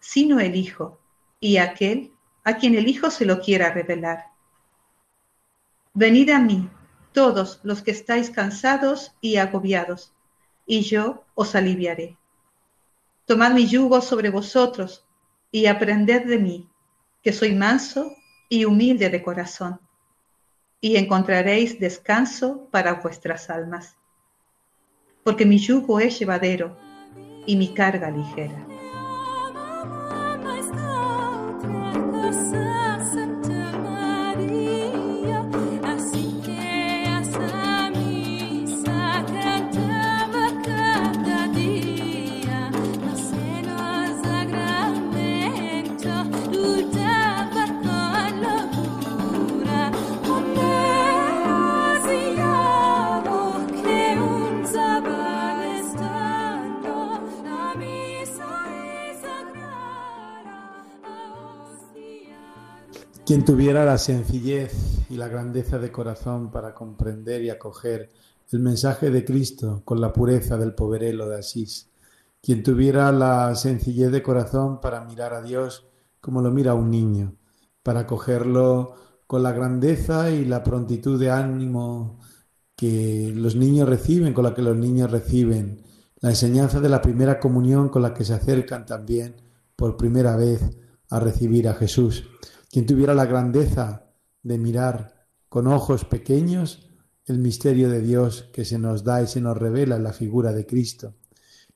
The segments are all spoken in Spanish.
sino el Hijo, y aquel a quien el Hijo se lo quiera revelar. Venid a mí, todos los que estáis cansados y agobiados, y yo os aliviaré. Tomad mi yugo sobre vosotros y aprended de mí, que soy manso y humilde de corazón, y encontraréis descanso para vuestras almas. Porque mi yugo es llevadero y mi carga ligera. Quien tuviera la sencillez y la grandeza de corazón para comprender y acoger el mensaje de Cristo con la pureza del poverelo de Asís. Quien tuviera la sencillez de corazón para mirar a Dios como lo mira un niño, para acogerlo con la grandeza y la prontitud de ánimo que los niños reciben, con la que los niños reciben, la enseñanza de la primera comunión con la que se acercan también por primera vez a recibir a Jesús quien tuviera la grandeza de mirar con ojos pequeños el misterio de Dios que se nos da y se nos revela en la figura de Cristo,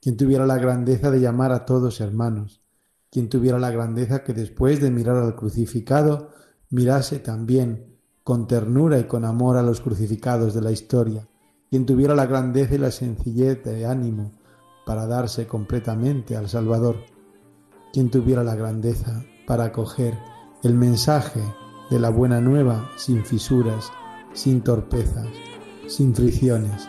quien tuviera la grandeza de llamar a todos hermanos, quien tuviera la grandeza que después de mirar al crucificado mirase también con ternura y con amor a los crucificados de la historia, quien tuviera la grandeza y la sencillez de ánimo para darse completamente al Salvador, quien tuviera la grandeza para acoger el mensaje de la buena nueva sin fisuras, sin torpezas, sin fricciones.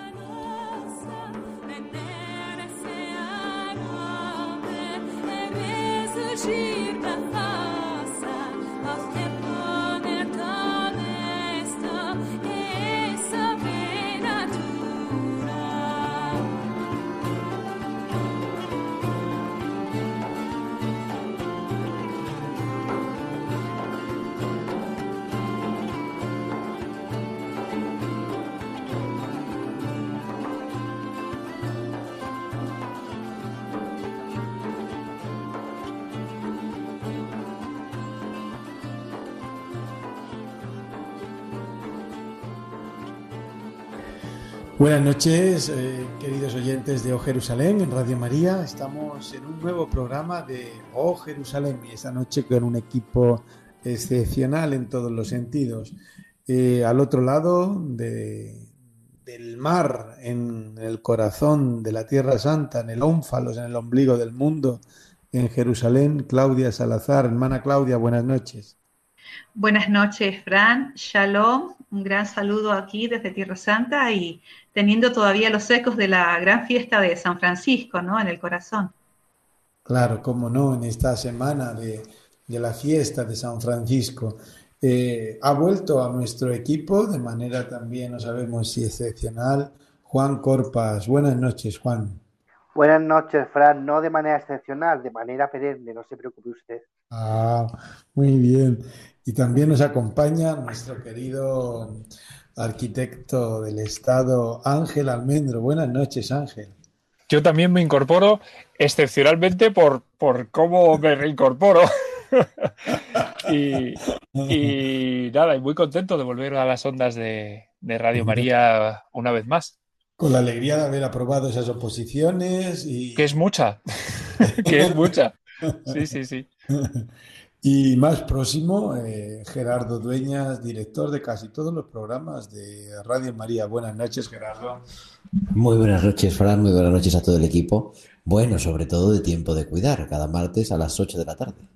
Buenas noches, eh, queridos oyentes de Oh Jerusalén en Radio María. Estamos en un nuevo programa de Oh Jerusalén y esta noche con un equipo excepcional en todos los sentidos. Eh, al otro lado del mar, en el corazón de la Tierra Santa, en el ónfalos, en el ombligo del mundo, en Jerusalén, Claudia Salazar. Hermana Claudia, buenas noches. Buenas noches, Fran. Shalom. Un gran saludo aquí desde Tierra Santa y teniendo todavía los ecos de la gran fiesta de San Francisco, ¿no? En el corazón. Claro, cómo no, en esta semana de, la fiesta de San Francisco. Eh, ha vuelto a nuestro equipo de manera también, no sabemos si excepcional, Juan Corpas. Buenas noches, Juan. Buenas noches, Fran. No de manera excepcional, de manera perenne, no se preocupe usted. Ah, muy bien. Y también nos acompaña nuestro querido arquitecto del Estado, Ángel Almendro. Buenas noches, Ángel. Yo también me incorporo excepcionalmente por, por cómo me reincorporo. y, y, nada, y muy contento de volver a las ondas de, de Radio María una vez más. Con la alegría de haber aprobado esas oposiciones y... Que es mucha, que es mucha. Sí, sí, sí. Y más próximo, eh, Gerardo Dueñas, director de casi todos los programas de Radio María. Buenas noches, Gerardo. Muy buenas noches, Fran. Muy buenas noches a todo el equipo. Bueno, sobre todo de tiempo de cuidar, cada martes a las 8 de la tarde.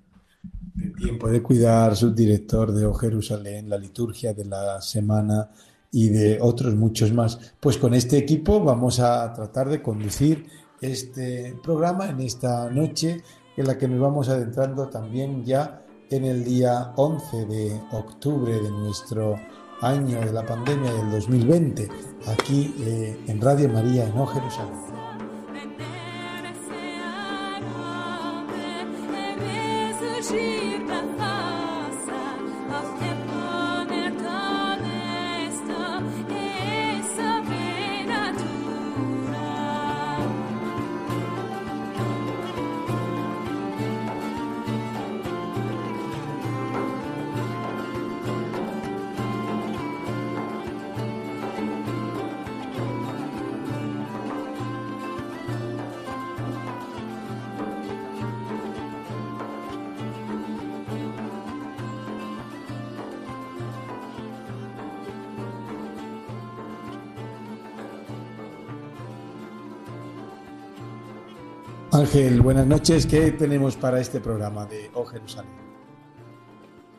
De tiempo de cuidar, subdirector de O Jerusalén, la liturgia de la semana y de otros muchos más. Pues con este equipo vamos a tratar de conducir este programa en esta noche en la que nos vamos adentrando también ya en el día 11 de octubre de nuestro año de la pandemia del 2020, aquí eh, en Radio María en Jerusalén. Ángel, buenas noches. ¿Qué tenemos para este programa de O Jerusalén?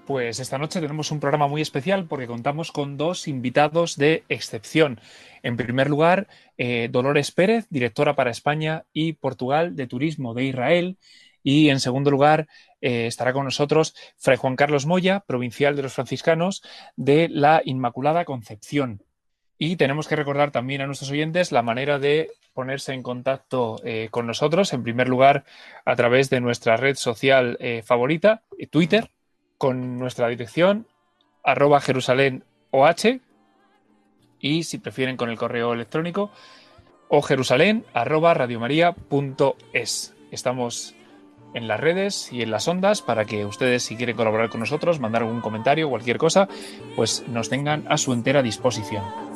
Pues esta noche tenemos un programa muy especial porque contamos con dos invitados de excepción. En primer lugar, eh, Dolores Pérez, directora para España y Portugal de Turismo de Israel. Y en segundo lugar, eh, estará con nosotros Fray Juan Carlos Moya, provincial de los franciscanos de la Inmaculada Concepción. Y tenemos que recordar también a nuestros oyentes la manera de ponerse en contacto eh, con nosotros, en primer lugar a través de nuestra red social eh, favorita, Twitter, con nuestra dirección arroba Jerusalén OH y si prefieren con el correo electrónico o Jerusalén arroba radiomaria.es. Estamos en las redes y en las ondas para que ustedes si quieren colaborar con nosotros, mandar algún comentario, cualquier cosa, pues nos tengan a su entera disposición.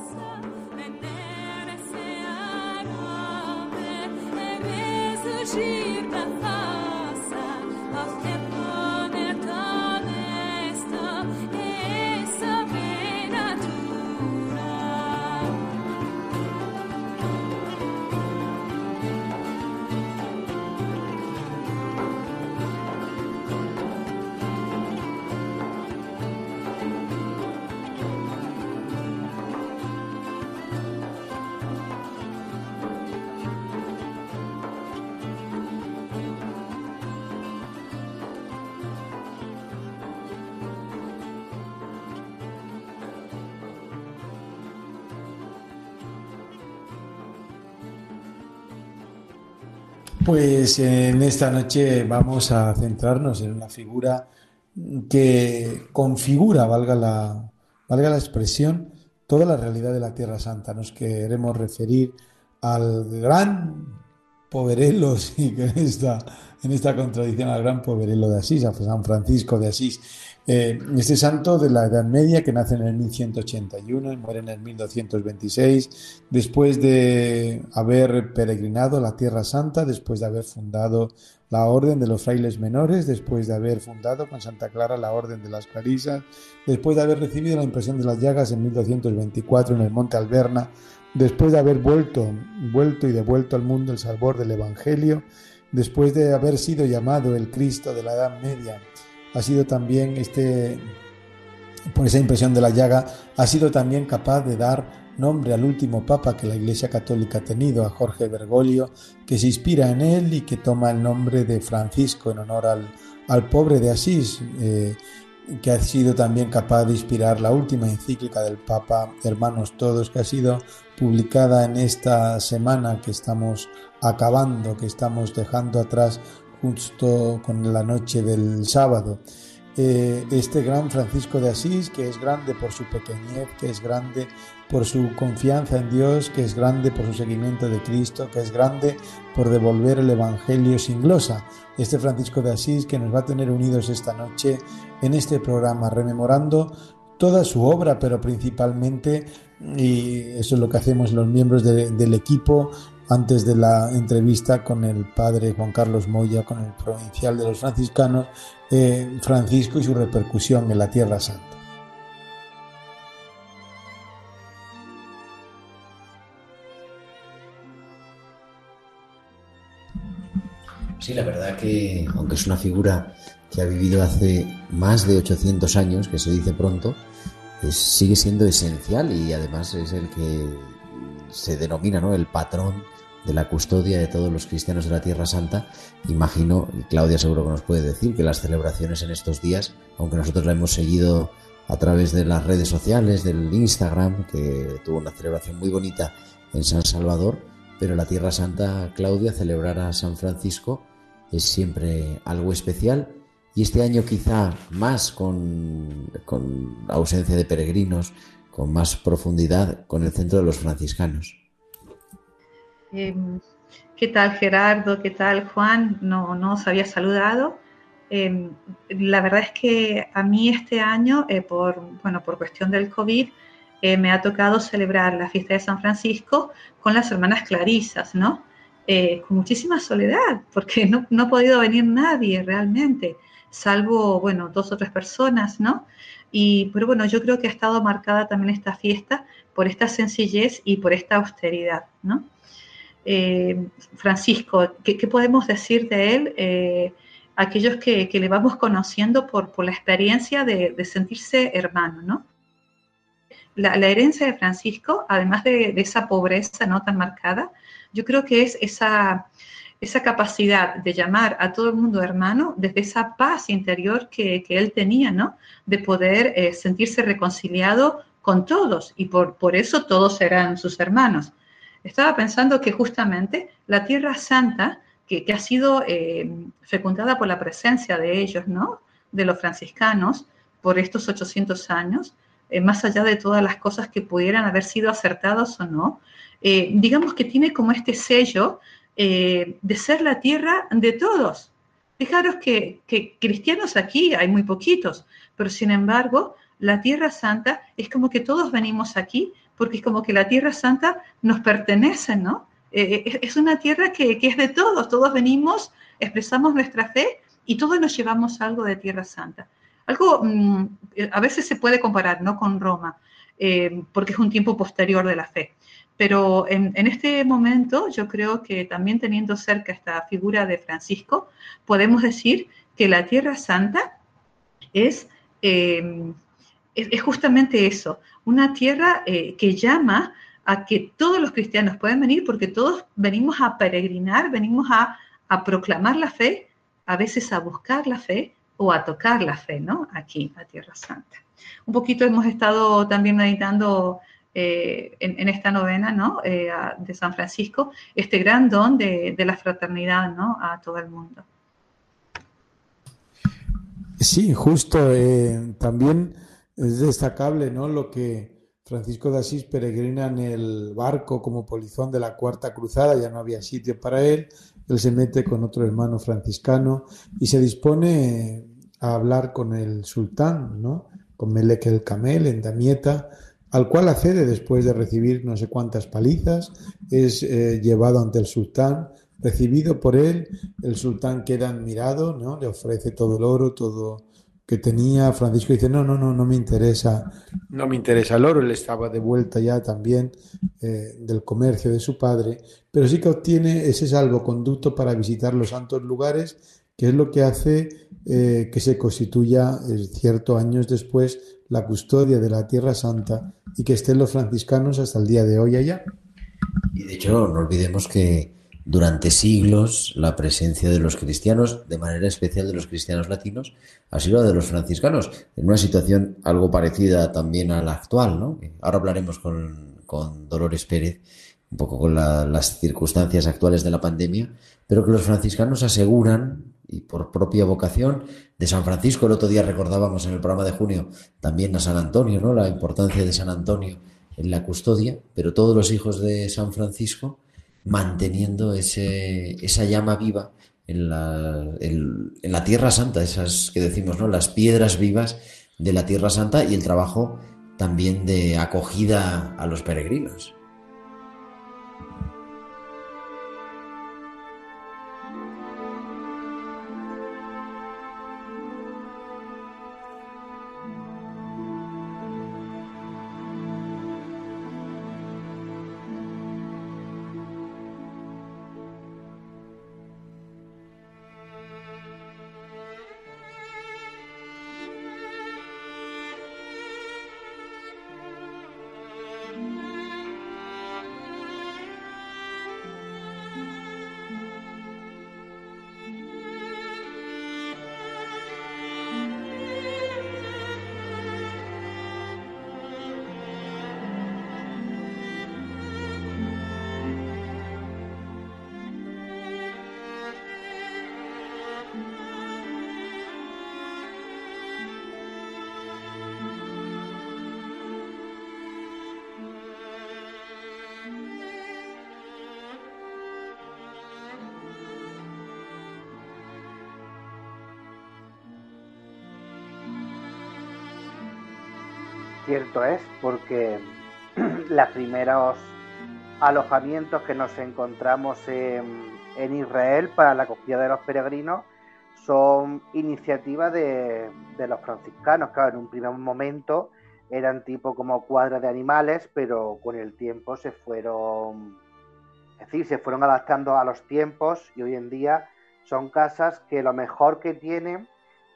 Pues en esta noche vamos a centrarnos en una figura que configura, valga la, valga la expresión, toda la realidad de la Tierra Santa. Nos queremos referir al gran poverelo, sí, que en esta, en esta contradicción, al gran poverelo de Asís, a San Francisco de Asís, eh, este santo de la Edad Media que nace en el 1181 y muere en el 1226, después de haber peregrinado la Tierra Santa, después de haber fundado la Orden de los Frailes Menores, después de haber fundado con Santa Clara la Orden de las Clarisas, después de haber recibido la impresión de las llagas en 1224 en el Monte Alberna, después de haber vuelto, vuelto y devuelto al mundo el sabor del Evangelio, después de haber sido llamado el Cristo de la Edad Media, ha sido también este, por esa impresión de la llaga, ha sido también capaz de dar nombre al último papa que la Iglesia Católica ha tenido, a Jorge Bergoglio, que se inspira en él y que toma el nombre de Francisco en honor al, pobre de Asís, eh, que ha sido también capaz de inspirar la última encíclica del Papa, Hermanos Todos, que ha sido publicada en esta semana que estamos acabando, que estamos dejando atrás justo con la noche del sábado. eh, este gran Francisco de Asís, que es grande por su pequeñez, que es grande por su confianza en Dios, que es grande por su seguimiento de Cristo, que es grande por devolver el Evangelio sin glosa. Este Francisco de Asís que nos va a tener unidos esta noche en este programa, rememorando toda su obra, pero principalmente, y eso es lo que hacemos los miembros del equipo, antes de la entrevista con el padre Juan Carlos Moya, con el provincial de los franciscanos, eh, Francisco y su repercusión en la Tierra Santa. Sí, la verdad que, aunque es una figura que ha vivido hace más de 800 años, que se dice pronto, sigue siendo esencial y además es el que se denomina ¿no? el patrón de la custodia de todos los cristianos de la Tierra Santa. Imagino, y Claudia seguro que nos puede decir, que las celebraciones en estos días, aunque nosotros la hemos seguido a través de las redes sociales, del Instagram, que tuvo una celebración muy bonita en San Salvador, pero la Tierra Santa, Claudia, celebrar a San Francisco es siempre algo especial y este año quizá más con, ausencia de peregrinos, con más profundidad con el centro de los franciscanos. Em, ¿Qué tal Gerardo? ¿Qué tal Juan? No, no os había saludado. Em, la verdad es que a mí este año, eh, por, bueno, por cuestión del COVID, eh, me ha tocado celebrar la fiesta de San Francisco con las hermanas Clarisas, ¿no? Eh, con muchísima soledad, porque no, no, ha podido venir nadie realmente, salvo, bueno, dos o tres personas, ¿no? Y, pero bueno, yo creo que ha estado marcada también esta fiesta por esta sencillez y por esta austeridad, ¿no? Eh, Francisco, ¿qué, podemos decir de él? Eh, aquellos que, le vamos conociendo por, la experiencia de, sentirse hermano, ¿no? La, herencia de Francisco, además de, esa pobreza no tan marcada, yo creo que es esa, esa capacidad de llamar a todo el mundo hermano desde esa paz interior que, él tenía, ¿no? De poder eh, sentirse reconciliado con todos y por, por eso todos eran sus hermanos. Estaba pensando que justamente la Tierra Santa, que, ha sido eh, fecundada por la presencia de ellos, ¿no? De los franciscanos, por estos 800 años, eh, más allá de todas las cosas que pudieran haber sido acertadas o no, eh, digamos que tiene como este sello de ser la tierra de todos. Fijaros que, que, cristianos aquí hay muy poquitos, pero sin embargo, la Tierra Santa es como que todos venimos aquí porque es como que la Tierra Santa nos pertenece, ¿no? Eh, eh, es una tierra que, es de todos, todos venimos, expresamos nuestra fe y todos nos llevamos algo de Tierra Santa. Algo, mm, a veces se puede comparar, ¿no? Con Roma, eh, porque es un tiempo posterior de la fe. Pero en, este momento yo creo que también teniendo cerca esta figura de Francisco, podemos decir que la Tierra Santa es, es justamente eso, una tierra eh, que llama a que todos los cristianos pueden venir porque todos venimos a peregrinar, venimos a, proclamar la fe, a veces a buscar la fe o a tocar la fe, ¿no? Aquí, a Tierra Santa. Un poquito hemos estado también meditando eh, en, esta novena, ¿no? Eh, de San Francisco, este gran don de la fraternidad, ¿no? A todo el mundo. Sí, justo. también es destacable ¿no? lo que Francisco de Asís peregrina en el barco como polizón de la Cuarta Cruzada, ya no había sitio para él, él se mete con otro hermano franciscano y se dispone a hablar con el sultán, ¿no? con Melek el Camel en Damieta, al cual accede después de recibir no sé cuántas palizas, es eh, llevado ante el sultán, recibido por él, el sultán queda admirado, ¿no? le ofrece todo el oro, todo que tenía Francisco dice, no, no, no, no me interesa, no me interesa el oro, él estaba de vuelta ya también eh, del comercio de su padre, pero sí que obtiene ese salvoconducto para visitar los santos lugares, que es lo que hace eh, que se constituya, cierto, años después, la custodia de la Tierra Santa y que estén los franciscanos hasta el día de hoy allá. Y de hecho, no olvidemos que durante siglos la presencia de los cristianos, de manera especial de los cristianos latinos, ha sido la de los franciscanos, en una situación algo parecida también a la actual. ¿no? Ahora hablaremos con, Dolores Pérez un poco con las circunstancias actuales de la pandemia, pero que los franciscanos aseguran, y por propia vocación, de San Francisco, el otro día recordábamos en el programa de junio también a San Antonio, ¿no? La importancia de San Antonio en la custodia, pero todos los hijos de San Francisco manteniendo ese, esa llama viva en la, en la Tierra Santa, esas que decimos, ¿no? Las piedras vivas de la Tierra Santa y el trabajo también de acogida a los peregrinos. Cierto es, porque los primeros alojamientos que nos encontramos en, Israel para la acogida de los peregrinos son iniciativas de, los franciscanos. Claro, en un primer momento eran tipo como cuadras de animales, pero con el tiempo se fueron, es decir, se fueron adaptando a los tiempos y hoy en día son casas que lo mejor que tienen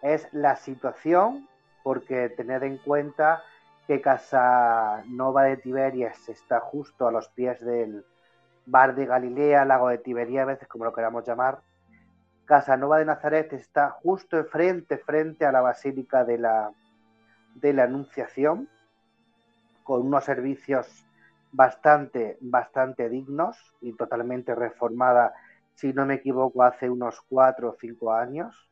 es la situación, porque tened en cuenta que Casanova de Tiberias está justo a los pies del Bar de Galilea, Lago de Tiberia, a veces como lo queramos llamar. Casanova de Nazaret está justo frente, frente a la Basílica de la, de la Anunciación, con unos servicios bastante, bastante dignos y totalmente reformada, si no me equivoco, hace unos cuatro o cinco años.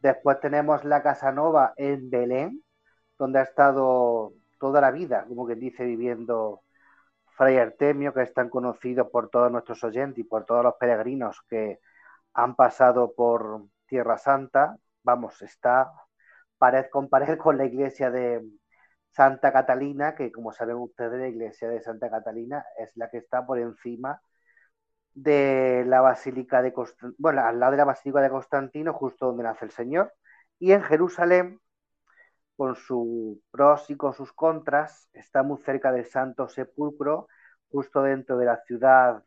Después tenemos la Casanova en Belén, donde ha estado toda la vida, como que dice, viviendo Fray Artemio, que es tan conocido por todos nuestros oyentes y por todos los peregrinos que han pasado por Tierra Santa. Vamos, está pared con pared con la iglesia de Santa Catalina, que como saben ustedes, la iglesia de Santa Catalina es la que está por encima de la Basílica de Constantino, bueno, al lado de la Basílica de Constantino, justo donde nace el Señor. Y en Jerusalén con sus pros y con sus contras, está muy cerca del Santo Sepulcro, justo dentro de la ciudad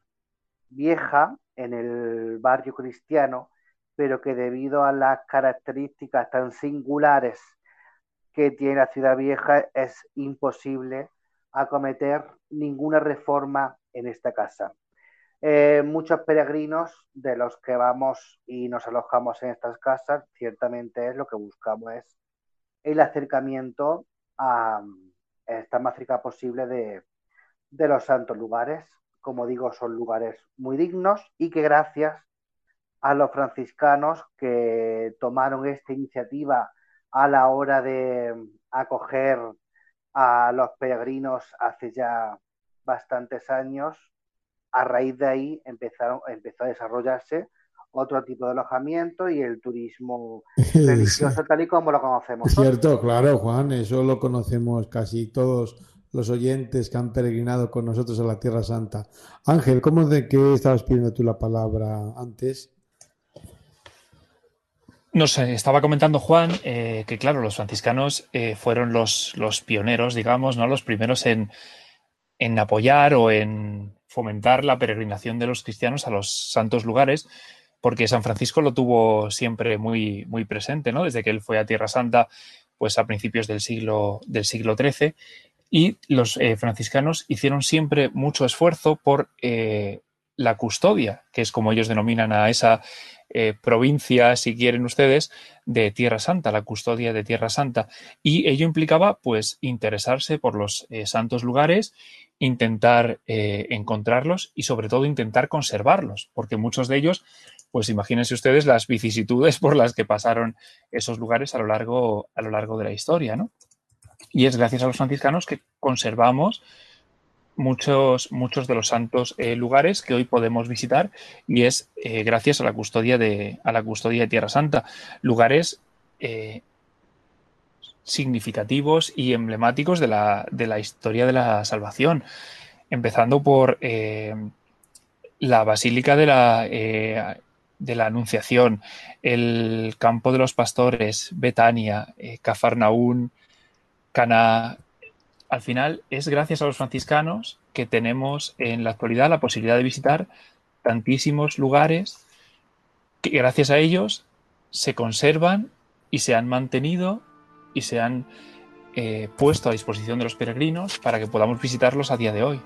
vieja, en el barrio cristiano, pero que debido a las características tan singulares que tiene la ciudad vieja es imposible acometer ninguna reforma en esta casa. Eh, muchos peregrinos de los que vamos y nos alojamos en estas casas, ciertamente es lo que buscamos es el acercamiento a, estar más cerca posible de, los santos lugares. Como digo, son lugares muy dignos y que gracias a los franciscanos que tomaron esta iniciativa a la hora de acoger a los peregrinos hace ya bastantes años, a raíz de ahí empezaron, empezó a desarrollarse otro tipo de alojamiento y el turismo religioso tal y como lo conocemos. cierto, claro, Juan, eso lo conocemos casi todos los oyentes que han peregrinado con nosotros a la Tierra Santa. Ángel, ¿cómo de qué estabas pidiendo tú la palabra antes? No sé, estaba comentando Juan eh, que, claro, los franciscanos eh, fueron los, los, pioneros, digamos, ¿no? Los primeros en, en apoyar o en fomentar la peregrinación de los cristianos a los santos lugares, porque San Francisco lo tuvo siempre muy, muy presente, ¿no? Desde que él fue a Tierra Santa, pues a principios del siglo, del siglo XIII, y los eh, franciscanos hicieron siempre mucho esfuerzo por eh, la custodia, que es como ellos denominan a esa eh, provincia, si quieren ustedes, de Tierra Santa, la custodia de Tierra Santa. Y ello implicaba, pues, interesarse por los santos lugares intentar encontrarlos y sobre todo intentar conservarlos, porque muchos de ellos, pues imagínense ustedes las vicisitudes por las que pasaron esos lugares a lo largo, a lo largo de la historia, ¿no? Y es gracias a los franciscanos que conservamos muchos, muchos de los santos eh, lugares que hoy podemos visitar y es eh, gracias a la custodia de, a la custodia de Tierra Santa. Lugares significativos y emblemáticos de la, de la historia de la salvación, empezando por eh, la Basílica de la, eh, de la Anunciación, el Campo de los Pastores, Betania, eh, Cafarnaún, Cana. Al final es gracias a los franciscanos que tenemos en la actualidad la posibilidad de visitar tantísimos lugares que gracias a ellos se conservan y se han mantenido y se han eh, puesto a disposición de los peregrinos para que podamos visitarlos a día de hoy.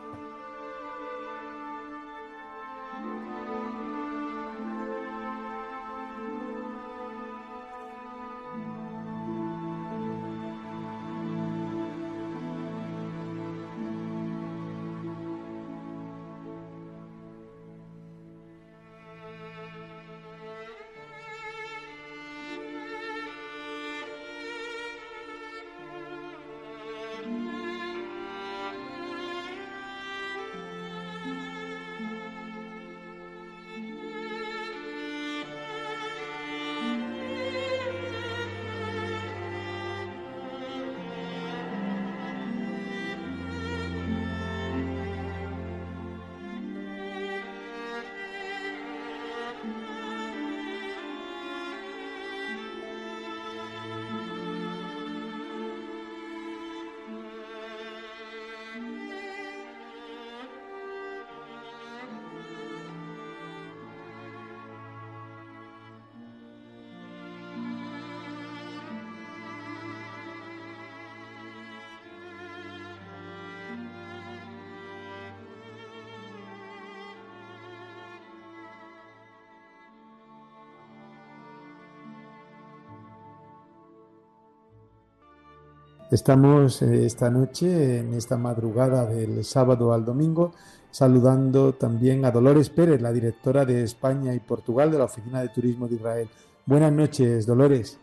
Estamos eh, esta noche, en esta madrugada del sábado al domingo, saludando también a Dolores Pérez, la directora de España y Portugal de la Oficina de Turismo de Israel. Buenas noches, Dolores.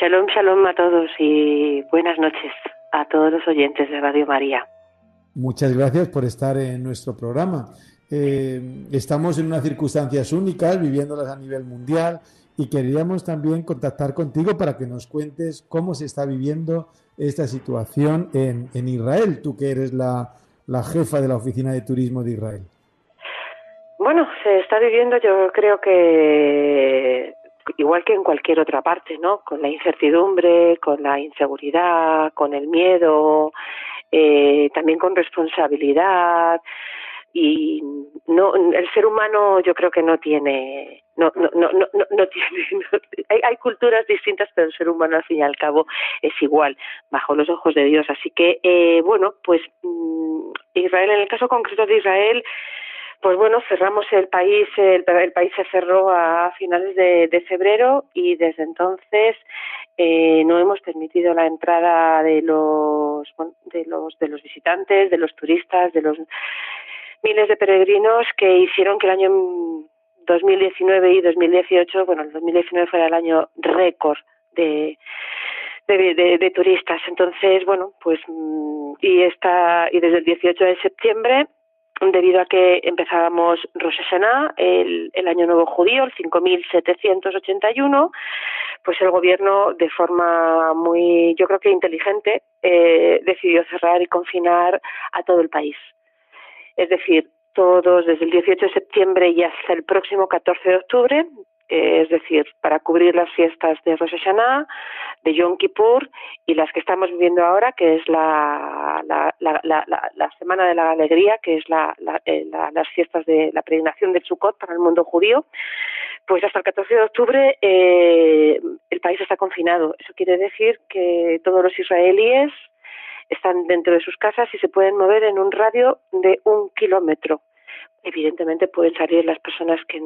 Shalom, shalom a todos y buenas noches a todos los oyentes de Radio María. Muchas gracias por estar en nuestro programa. Eh, estamos en unas circunstancias únicas, viviéndolas a nivel mundial, y queríamos también contactar contigo para que nos cuentes cómo se está viviendo esta situación en, en Israel, tú que eres la, la jefa de la Oficina de Turismo de Israel. Bueno, se está viviendo yo creo que igual que en cualquier otra parte, ¿no? Con la incertidumbre, con la inseguridad, con el miedo, eh, también con responsabilidad y no el ser humano yo creo que no tiene no no no no no, tiene hay, hay, culturas distintas pero el ser humano al fin y al cabo es igual bajo los ojos de Dios. Así que eh, bueno pues mm, Israel en el caso concreto de Israel pues bueno, cerramos el país, el, el país se cerró a finales de, de febrero y desde entonces eh, no hemos permitido la entrada de los, de los de los visitantes, de los turistas, de los miles de peregrinos que hicieron que el año 2019 y 2018, bueno, el 2019 fuera el año récord de, de, turistas. Entonces, bueno, pues mm, y y desde el 18 de septiembre, debido a que empezábamos Rosh Hashanah, el, el año nuevo judío, el 5781, pues el gobierno de forma muy, yo creo que inteligente, eh, decidió cerrar y confinar a todo el país es decir, todos desde el 18 de septiembre y hasta el próximo 14 de octubre, eh, es decir, para cubrir las fiestas de Rosh Hashanah, de Yom Kippur y las que estamos viviendo ahora, que es la, la, la, la Semana de la Alegría, que es eh, las fiestas de la peregrinación del Sukkot para el mundo judío, pues hasta el 14 de octubre eh, el país está confinado. Eso quiere decir que todos los israelíes están dentro de sus casas y se pueden mover en un radio de un kilómetro. evidentemente pueden salir las personas que,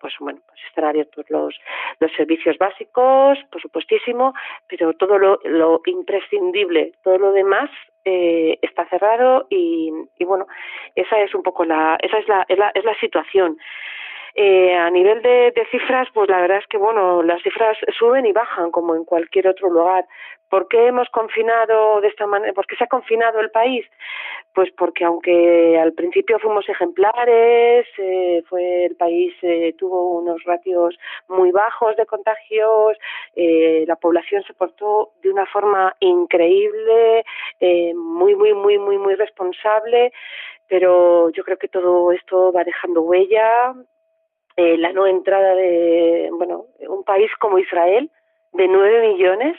pues bueno, pues están abiertos los, los servicios básicos, por supuestísimo, pero todo lo, lo imprescindible, todo lo demás eh, está cerrado y, y, bueno, esa es un poco la, esa es la, es la, es la situación. Eh, a nivel de, de, cifras, pues la verdad es que bueno, las cifras suben y bajan como en cualquier otro lugar. ¿Por qué hemos confinado de esta manera? ¿Por qué se ha confinado el país? Pues porque aunque al principio fuimos ejemplares, eh, fue el país eh, tuvo unos ratios muy bajos de contagios, eh, la población se portó de una forma increíble, eh, muy muy muy muy muy responsable, pero yo creo que todo esto va dejando huella eh, la no entrada de bueno un país como Israel de nueve millones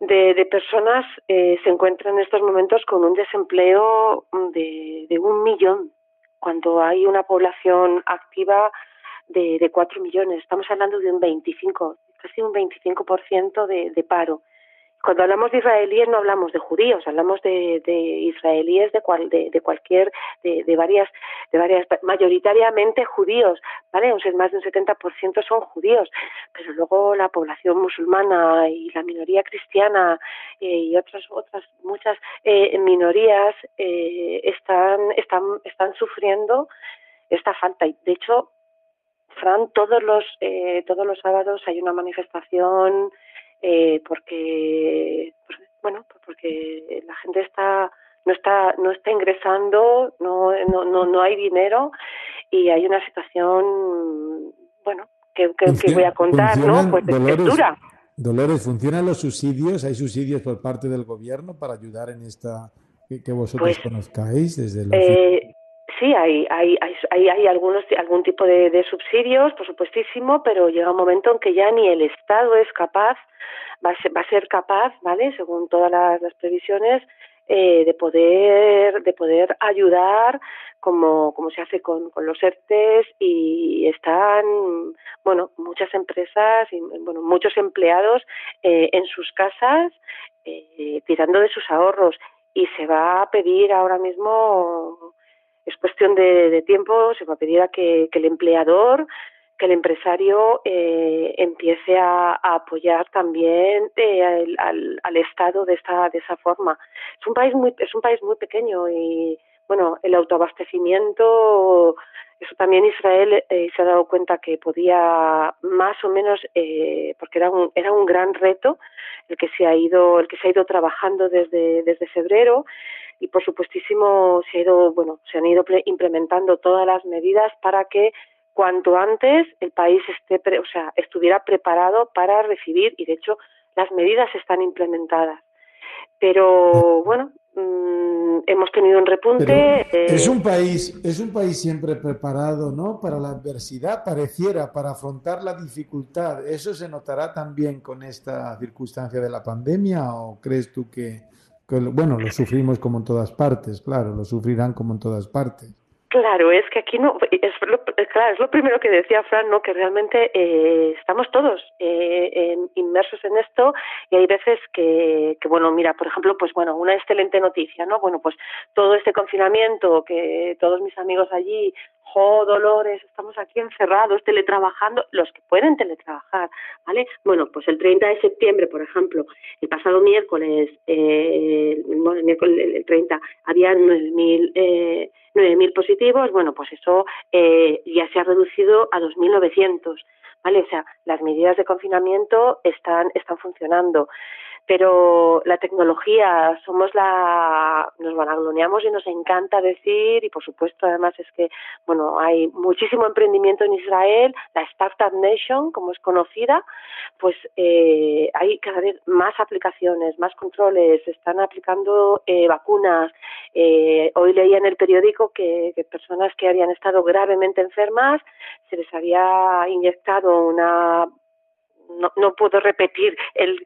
de, personas eh, se encuentran en estos momentos con un desempleo de, de un millón cuando hay una población activa de, de millones. Estamos hablando de un 25 casi un 25% de, de paro cuando hablamos de israelíes no hablamos de judíos, hablamos de, de israelíes de, cual, de, cualquier, de, varias, de varias, mayoritariamente judíos, ¿vale? O sea, más de un 70% son judíos, pero luego la población musulmana y la minoría cristiana eh, y otras, otras muchas eh, minorías eh, están, están, están sufriendo esta falta. De hecho, Fran, todos los, eh, todos los sábados hay una manifestación eh, porque pues, bueno pues porque la gente está no está no está ingresando no no no, no hay dinero y hay una situación bueno que, que, que voy a contar no pues Dolores, dura Dolores funcionan los subsidios hay subsidios por parte del gobierno para ayudar en esta que, que vosotros pues, conozcáis desde los eh, sí, hay, hay, hay, hay algunos, algún tipo de, de, subsidios, por supuestísimo, pero llega un momento en que ya ni el Estado es capaz, va a ser, va a ser capaz, ¿vale? Según todas las, previsiones, eh, de poder, de poder ayudar como, como se hace con, con los ERTES y están, bueno, muchas empresas y, bueno, muchos empleados eh, en sus casas eh, tirando de sus ahorros y se va a pedir ahora mismo es cuestión de, de tiempo, se va a pedir a que, el empleador, que el empresario eh, empiece a, apoyar también eh, al, al, al, Estado de esta de esa forma. Es un país muy es un país muy pequeño y bueno el autoabastecimiento eso también Israel eh, se ha dado cuenta que podía más o menos eh, porque era un era un gran reto el que se ha ido el que se ha ido trabajando desde febrero y por supuestísimo se ha ido, bueno, se han ido implementando todas las medidas para que cuanto antes el país esté, pre, o sea, estuviera preparado para recibir y de hecho las medidas están implementadas. Pero bueno, mmm, hemos tenido un repunte. Eh... Es un país, es un país siempre preparado, ¿no? Para la adversidad, pareciera, para afrontar la dificultad. ¿Eso se notará también con esta circunstancia de la pandemia o crees tú que bueno, lo sufrimos como en todas partes, claro, lo sufrirán como en todas partes. Claro, es que aquí no, es lo, claro, es lo primero que decía Fran, ¿no? Que realmente eh, estamos todos eh, inmersos en esto y hay veces que, que, bueno, mira, por ejemplo, pues bueno, una excelente noticia, ¿no? Bueno, pues todo este confinamiento, que todos mis amigos allí jo, Dolores, estamos aquí encerrados, teletrabajando, los que pueden teletrabajar, ¿vale? Bueno, pues el 30 de septiembre, por ejemplo, el pasado miércoles, eh, el miércoles el 30, había 9.000 eh, 9.000 positivos, bueno, pues eso eh, ya se ha reducido a 2.900, ¿vale? O sea, las medidas de confinamiento están, están funcionando pero la tecnología somos la nos vanagloriamos y nos encanta decir y por supuesto además es que bueno hay muchísimo emprendimiento en Israel la startup nation como es conocida pues eh, hay cada vez más aplicaciones más controles se están aplicando eh, vacunas. Eh, hoy leía en el periódico que, que personas que habían estado gravemente enfermas se les había inyectado una no, no puedo repetir el,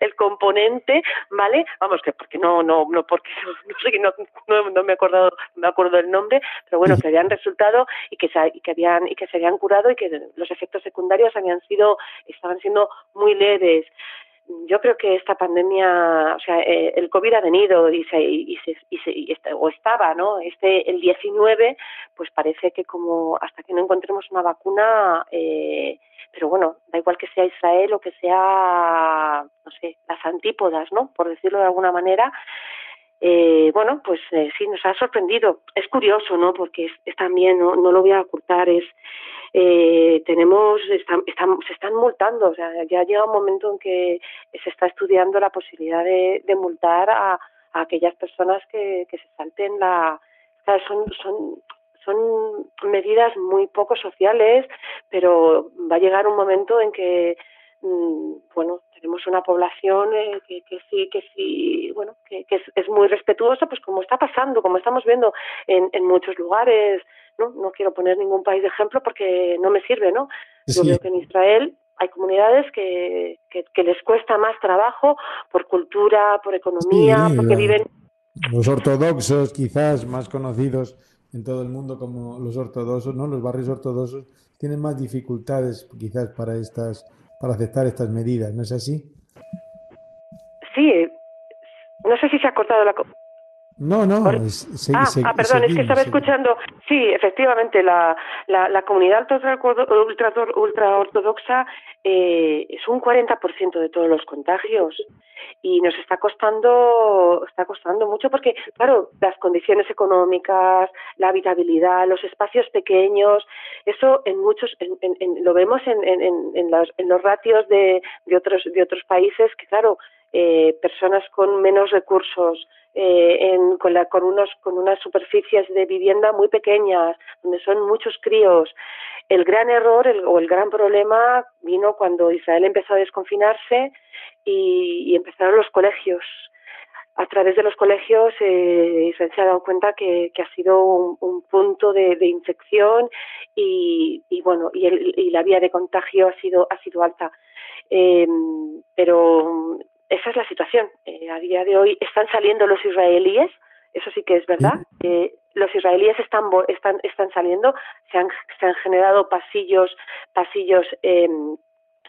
el, componente, ¿vale? Vamos, que porque no, no, no, porque no, no, no, me acuerdo, no me acuerdo el nombre, pero bueno, que habían resultado y que y que habían, y que se habían curado y que los efectos secundarios habían sido, estaban siendo muy leves. Yo creo que esta pandemia, o sea, eh, el COVID ha venido y se, y se, y se y o estaba, ¿no? Este, el 19, pues parece que como hasta que no encontremos una vacuna, eh, pero bueno, da igual que sea Israel o que sea, no sé, las antípodas, ¿no? Por decirlo de alguna manera, eh, bueno, pues eh, sí, nos ha sorprendido. Es curioso, ¿no? Porque es, también, no, no, lo voy a ocultar, es eh, tenemos, están, están, se están multando, o sea, ya llega un momento en que se está estudiando la posibilidad de, de multar a, a, aquellas personas que, que se salten la, son, son, son medidas muy poco sociales, pero va a llegar un momento en que mm, bueno, tenemos una población eh, que, que, sí, que sí, bueno, que, que es, es, muy respetuosa, pues como está pasando, como estamos viendo en, en muchos lugares, ¿no? No quiero poner ningún país de ejemplo porque no me sirve, ¿no? Yo creo que en Israel hay comunidades que, que, que, les cuesta más trabajo por cultura, por economía, sí, porque la, viven... Los ortodoxos, quizás más conocidos en todo el mundo como los ortodoxos, ¿no? Los barrios ortodoxos tienen más dificultades quizás para estas para aceptar estas medidas, ¿no es así? Sí, no sé si se ha cortado la... No, no. Es, se, ah, se, ah, perdón, seguimos, es que estaba seguimos. escuchando. Sí, efectivamente, la, la, la comunidad ultra, ultra, ultra ortodoxa eh, es un 40% de todos los contagios y nos está costando está costando mucho porque claro las condiciones económicas la habitabilidad los espacios pequeños eso en muchos en, en, en, lo vemos en, en, los, en los ratios de, de otros de otros países que claro eh, personas con menos recursos eh, en, con, la, con, unos, con unas superficies de vivienda muy pequeñas, donde son muchos críos. El gran error el, o el gran problema vino cuando Israel empezó a desconfinarse y, y empezaron los colegios. A través de los colegios eh, se ha dado cuenta que, que ha sido un, un punto de, de, infección y, y bueno y, el, y, la vía de contagio ha sido ha sido alta. Eh, pero esa es la situación. Eh, a día de hoy están saliendo los israelíes, eso sí que es verdad. Eh, los israelíes están, están, están saliendo, se han, se han generado pasillos, pasillos eh,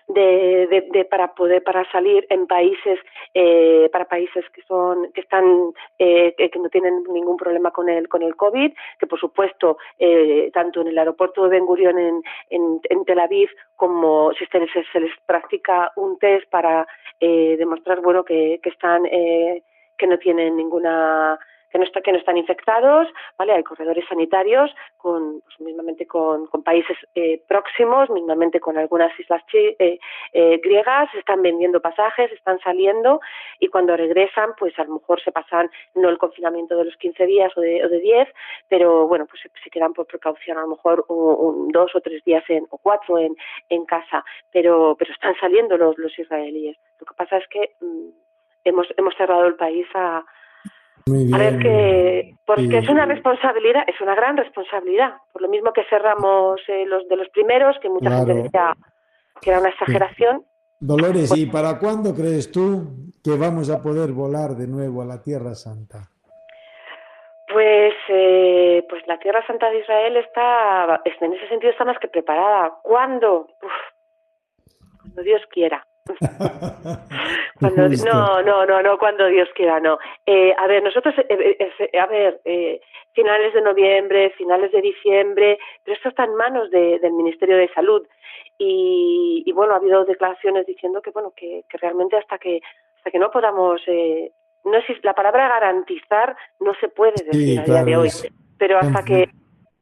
de, de, de, para poder para salir en países eh, para países que son que están eh, que no tienen ningún problema con el con el covid que por supuesto eh, tanto en el aeropuerto de Ben Gurion en, en, Tel Aviv como si se, se, se les practica un test para eh, demostrar bueno que, que están eh, que no tienen ninguna que no, está, que no están infectados, ¿vale? Hay corredores sanitarios con, pues, mismamente con, países eh, próximos, mismamente con algunas islas eh, eh, griegas, están vendiendo pasajes, están saliendo y cuando regresan, pues a lo mejor se pasan no el confinamiento de los 15 días o de, o de 10, pero bueno, pues se, quedan por precaución a lo mejor un, dos o tres días en, o cuatro en, casa, pero, pero están saliendo los, los israelíes. Lo que pasa es que mmm, hemos, hemos cerrado el país a, a ver que porque sí. es una responsabilidad, es una gran responsabilidad. Por lo mismo que cerramos eh, los de los primeros, que mucha claro. gente decía que era una exageración. Dolores, pues, ¿y para cuándo crees tú que vamos a poder volar de nuevo a la Tierra Santa? Pues, eh, pues la Tierra Santa de Israel está, en ese sentido está más que preparada. ¿Cuándo? Uf, cuando Dios quiera. cuando, no, no, no, no, cuando Dios quiera, no. Eh, a ver, nosotros, eh, eh, a ver, eh, finales de noviembre, finales de diciembre, pero esto está en manos de, del Ministerio de Salud. Y, y, bueno, ha habido declaraciones diciendo que, bueno, que, que realmente hasta que, hasta que no podamos, eh, no existe, la palabra garantizar no se puede decir sí, a día de hoy, pero hasta que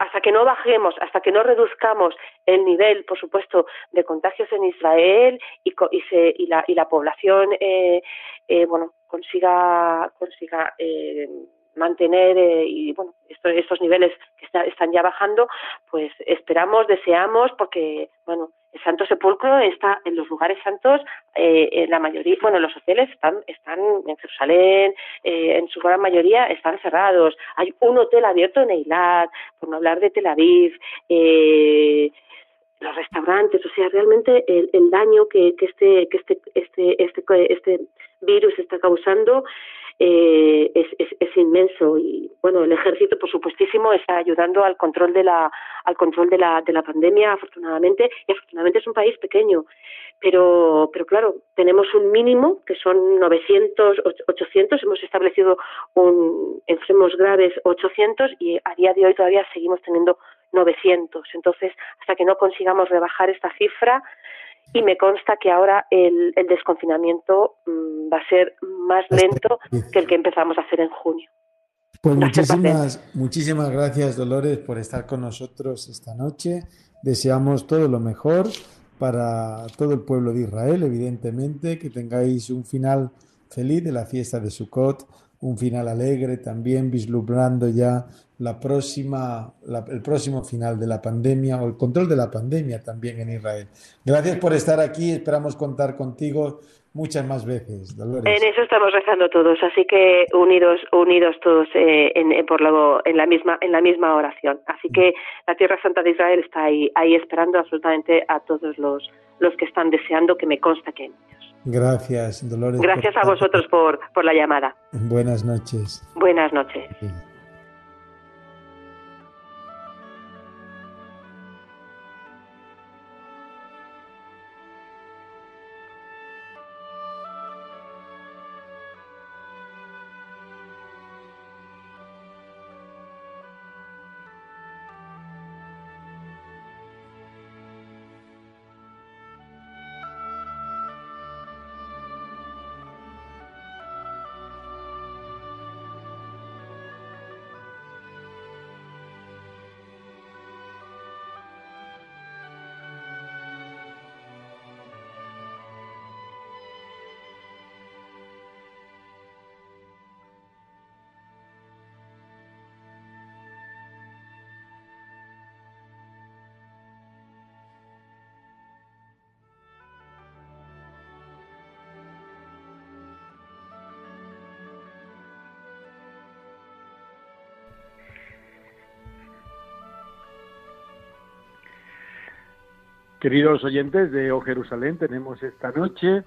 hasta que no bajemos, hasta que no reduzcamos el nivel, por supuesto, de contagios en Israel y, y, se, y, la, y la población, eh, eh, bueno, consiga, consiga eh, mantener eh, y bueno estos, niveles que está, están ya bajando pues esperamos deseamos porque bueno el Santo Sepulcro está en los lugares santos eh, en la mayoría bueno los hoteles están están en Jerusalén eh, en su gran mayoría están cerrados. Hay un hotel abierto en Eilat por no hablar de Tel Aviv eh, los restaurantes, o sea, realmente el, daño que, que, este, que este, este, este, este virus está causando eh, es, es, inmenso y bueno el ejército por supuestísimo está ayudando al control de la al control de la de la pandemia afortunadamente y afortunadamente es un país pequeño. Pero pero claro tenemos un mínimo que son 900 800 hemos establecido un enfermos graves 800 y a día de hoy todavía seguimos teniendo 900 entonces hasta que no consigamos rebajar esta cifra y me consta que ahora el, desconfinamiento mm, va a ser más lento que el que empezamos a hacer en junio. Pues muchísimas, muchísimas gracias Dolores por estar con nosotros esta noche. Deseamos todo lo mejor para todo el pueblo de Israel, evidentemente, que tengáis un final feliz de la fiesta de Sukkot, un final alegre también, vislumbrando ya la próxima, el próximo final de la pandemia o el control de la pandemia también en Israel. Gracias por estar aquí, esperamos contar contigo muchas más veces, Dolores. En eso estamos rezando todos, así que unidos, unidos todos eh, en, por luego en la misma, en la misma oración. Así que la Tierra Santa de Israel está ahí, ahí esperando absolutamente a todos los, los que están deseando, que me consta que hay. Gracias, Dolores. Gracias a vosotros por, por la llamada. Buenas noches. Buenas noches. Queridos oyentes de O Jerusalén, tenemos esta noche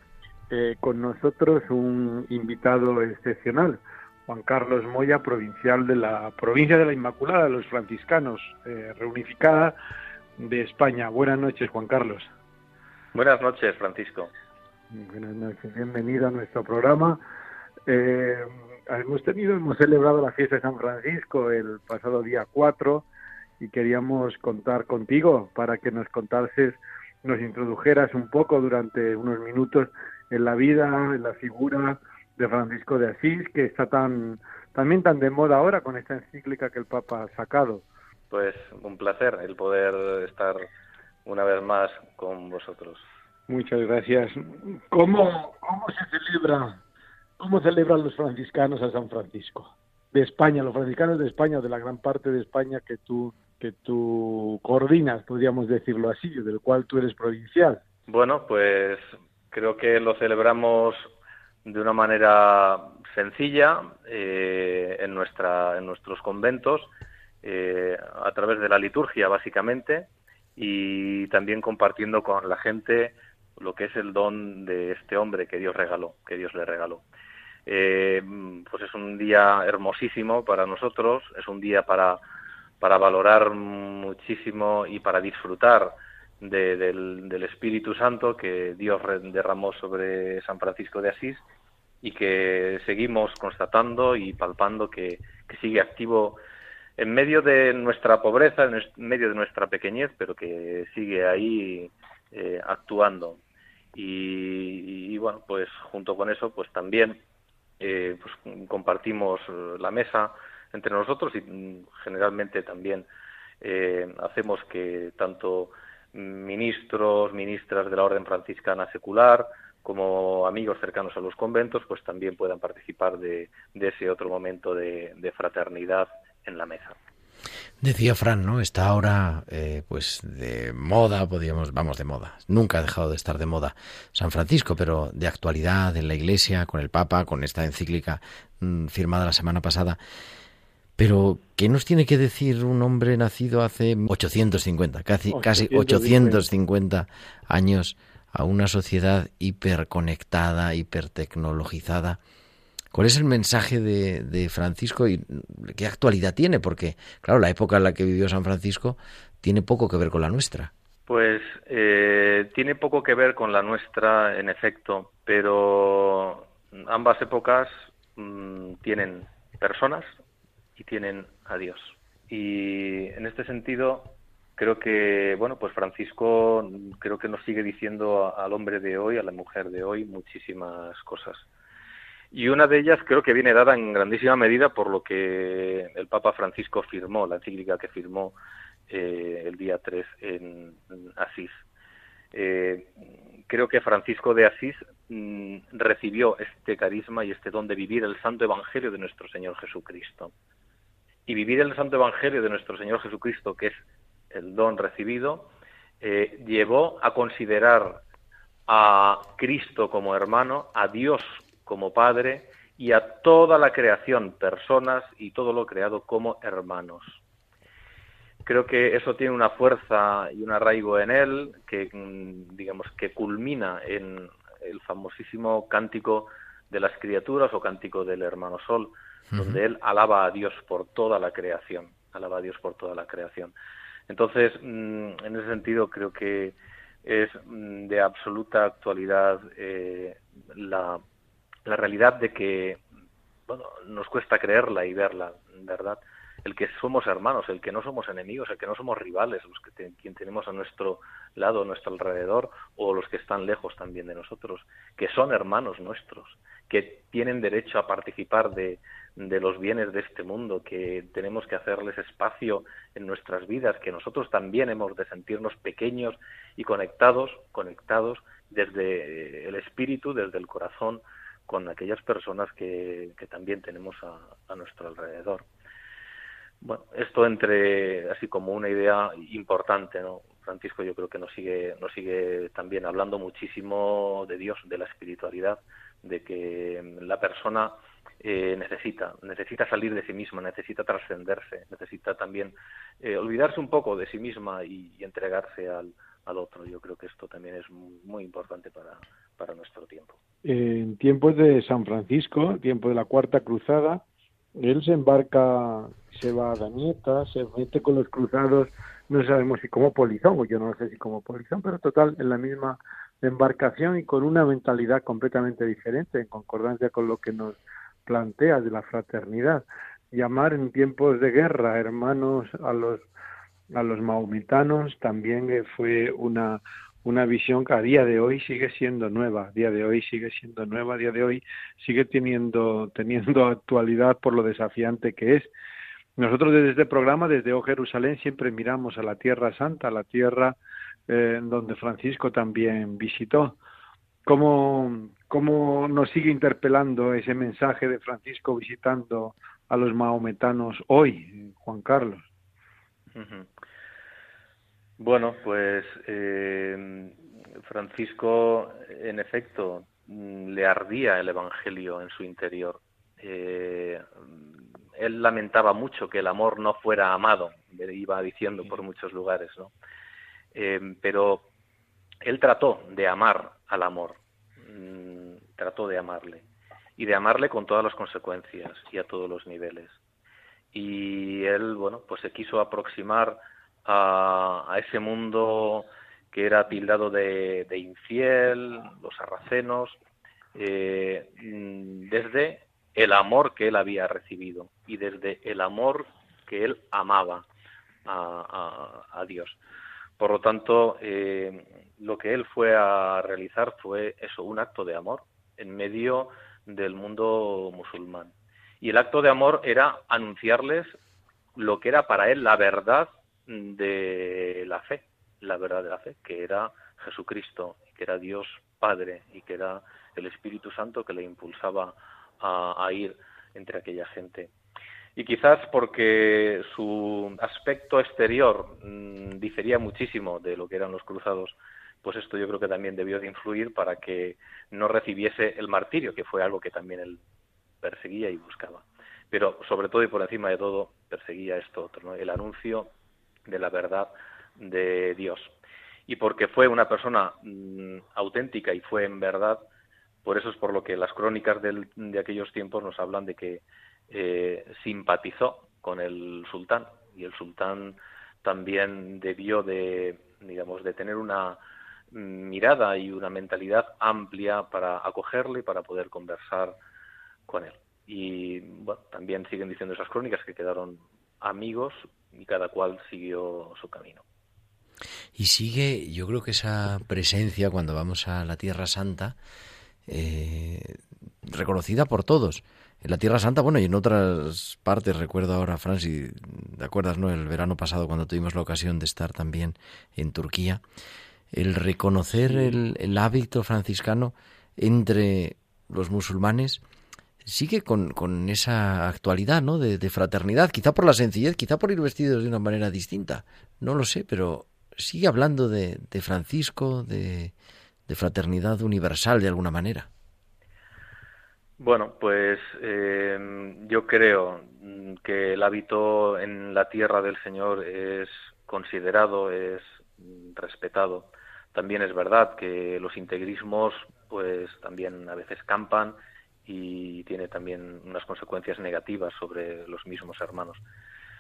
eh, con nosotros un invitado excepcional, Juan Carlos Moya, provincial de la provincia de la Inmaculada, de los franciscanos, eh, reunificada de España. Buenas noches, Juan Carlos. Buenas noches, Francisco. Buenas noches, bienvenido a nuestro programa. Eh, hemos tenido, hemos celebrado la fiesta de San Francisco el pasado día 4 y queríamos contar contigo para que nos contases, nos introdujeras un poco durante unos minutos en la vida, en la figura de Francisco de Asís, que está tan también tan de moda ahora con esta encíclica que el Papa ha sacado. Pues un placer el poder estar una vez más con vosotros. Muchas gracias. ¿Cómo, cómo se celebra, cómo celebran los franciscanos a San Francisco? De España, los franciscanos de España, de la gran parte de España que tú que tú coordinas, podríamos decirlo así, del cual tú eres provincial. Bueno, pues creo que lo celebramos de una manera sencilla eh, en, nuestra, en nuestros conventos, eh, a través de la liturgia básicamente, y también compartiendo con la gente lo que es el don de este hombre que Dios regaló, que Dios le regaló. Eh, pues es un día hermosísimo para nosotros, es un día para para valorar muchísimo y para disfrutar del, Espíritu Santo que Dios derramó sobre San Francisco de Asís y que seguimos constatando y palpando que, sigue activo en medio de nuestra pobreza, en medio de nuestra pequeñez, pero que sigue ahí eh, actuando. Y, bueno, pues junto con eso, pues también eh, pues compartimos la mesa entre nosotros y mm, generalmente también eh, hacemos que tanto ministros, ministras de la Orden Franciscana Secular, como amigos cercanos a los conventos, pues también puedan participar de, ese otro momento de, fraternidad en la mesa. Decía Fran, ¿no? Está ahora, eh, pues, de moda, podríamos, vamos, de moda. Nunca ha dejado de estar de moda San Francisco, pero de actualidad en la Iglesia, con el Papa, con esta encíclica mm, firmada la semana pasada. Pero, ¿qué nos tiene que decir un hombre nacido hace 850, casi, casi 850 años, a una sociedad hiperconectada, hipertecnologizada, ¿Cuál es el mensaje de, Francisco y qué actualidad tiene? Porque, claro, la época en la que vivió San Francisco tiene poco que ver con la nuestra. Pues eh, tiene poco que ver con la nuestra, en efecto, pero ambas épocas mm, tienen personas y tienen a Dios. Y en este sentido, creo que, bueno, pues Francisco creo que nos sigue diciendo al hombre de hoy, a la mujer de hoy, muchísimas cosas. Y una de ellas creo que viene dada en grandísima medida por lo que el Papa Francisco firmó, la encíclica que firmó eh, el día 3 en, Asís. Eh, creo que Francisco de Asís mm, recibió este carisma y este don de vivir el santo evangelio de nuestro Señor Jesucristo. Y vivir el santo evangelio de nuestro Señor Jesucristo, que es el don recibido, eh, llevó a considerar a Cristo como hermano, a Dios como Padre y a toda la creación, personas y todo lo creado como hermanos. Creo que eso tiene una fuerza y un arraigo en él que, mm, digamos, que culmina en el famosísimo cántico de las criaturas o cántico del hermano Sol, donde él alaba a Dios por toda la creación, alaba a Dios por toda la creación. Entonces, mm, en ese sentido, creo que es mm, de absoluta actualidad eh, la la realidad de que bueno, nos cuesta creerla y verla, ¿verdad? El que somos hermanos, el que no somos enemigos, el que no somos rivales, los que quien tenemos a nuestro lado, a nuestro alrededor, o los que están lejos también de nosotros, que son hermanos nuestros, que tienen derecho a participar de, de los bienes de este mundo, que tenemos que hacerles espacio en nuestras vidas, que nosotros también hemos de sentirnos pequeños y conectados, conectados desde el espíritu, desde el corazón, con aquellas personas que, también tenemos a, nuestro alrededor. Bueno, esto entre así como una idea importante, ¿no? Francisco yo creo que nos sigue, nos sigue también hablando muchísimo de Dios, de la espiritualidad, de que la persona eh, necesita, necesita salir de sí misma, necesita trascenderse, necesita también eh, olvidarse un poco de sí misma y, entregarse al, al, otro. Yo creo que esto también es muy importante para, para nuestro tiempo. En tiempos de San Francisco, tiempo de la Cuarta Cruzada, él se embarca, se va a Danieta, se mete con los cruzados, no sabemos si como polizón, o yo no sé si como polizón, pero total, en la misma embarcación y con una mentalidad completamente diferente, en concordancia con lo que nos plantea de la fraternidad. Llamar en tiempos de guerra hermanos a los a los mahometanos también fue una una visión que a día de hoy sigue siendo nueva, a día de hoy sigue siendo nueva, a día de hoy sigue teniendo, teniendo actualidad por lo desafiante que es. Nosotros desde este programa, desde O Jerusalén, siempre miramos a la Tierra Santa, a la tierra eh, donde Francisco también visitó. ¿Cómo, ¿Cómo nos sigue interpelando ese mensaje de Francisco visitando a los mahometanos hoy, Juan Carlos? Bueno, pues eh, Francisco, en efecto, mm, le ardía el Evangelio en su interior. Eh, él lamentaba mucho que el amor no fuera amado, iba diciendo por muchos lugares, ¿no? Eh, pero él trató de amar al amor, mm, trató de amarle, y de amarle con todas las consecuencias y a todos los niveles. Y él, bueno, pues se quiso aproximar a, ese mundo que era tildado de, infiel, los sarracenos, eh, mm, desde el amor que él había recibido y desde el amor que él amaba a, Dios. Por lo tanto, eh, lo que él fue a realizar fue eso, un acto de amor en medio del mundo musulmán. Y el acto de amor era anunciarles lo que era para él la verdad de la fe, la verdad de la fe, que era Jesucristo, que era Dios Padre y que era el Espíritu Santo que le impulsaba a, ir entre aquella gente. Y quizás porque su aspecto exterior mm, difería muchísimo de lo que eran los cruzados, pues esto yo creo que también debió de influir para que no recibiese el martirio, que fue algo que también él perseguía y buscaba. Pero sobre todo y por encima de todo perseguía esto otro, el anuncio de la verdad de Dios. Y porque fue una persona mm, auténtica y fue en verdad, Por eso es por lo que las crónicas de aquellos tiempos nos hablan de que eh, simpatizó con el sultán y el sultán también debió de, digamos, de tener una mirada y una mentalidad amplia para acogerle para poder conversar con él. Y bueno, también siguen diciendo esas crónicas que quedaron amigos y cada cual siguió su camino. Y sigue, yo creo que esa presencia cuando vamos a la Tierra Santa, eh, reconocida por todos. En la Tierra Santa, bueno, y en otras partes, recuerdo ahora, Francis, ¿te acuerdas, no? El verano pasado, cuando tuvimos la ocasión de estar también en Turquía, el reconocer el, hábito franciscano entre los musulmanes sigue con, con esa actualidad, ¿no? De, fraternidad, quizá por la sencillez, quizá por ir vestidos de una manera distinta, no lo sé, pero sigue hablando de, de Francisco, de, de fraternidad universal de alguna manera. Bueno, pues eh, yo creo que el hábito en la tierra del Señor es considerado, es respetado. También es verdad que los integrismos, pues también a veces campan y tiene también unas consecuencias negativas sobre los mismos hermanos.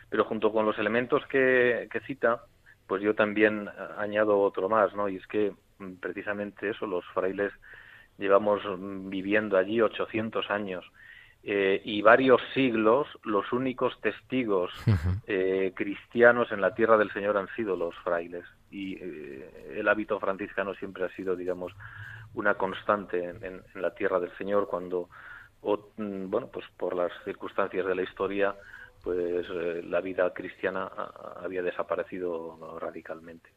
Pero junto con los elementos que, que cita, pues yo también añado otro más, ¿no? Y es que precisamente eso, los frailes llevamos viviendo allí 800 años eh, y varios siglos, los únicos testigos eh, cristianos en la tierra del Señor han sido los frailes. Y eh, el hábito franciscano siempre ha sido, digamos, una constante en, la tierra del Señor cuando, mm, bueno, pues por las circunstancias de la historia, pues la vida cristiana había desaparecido radicalmente.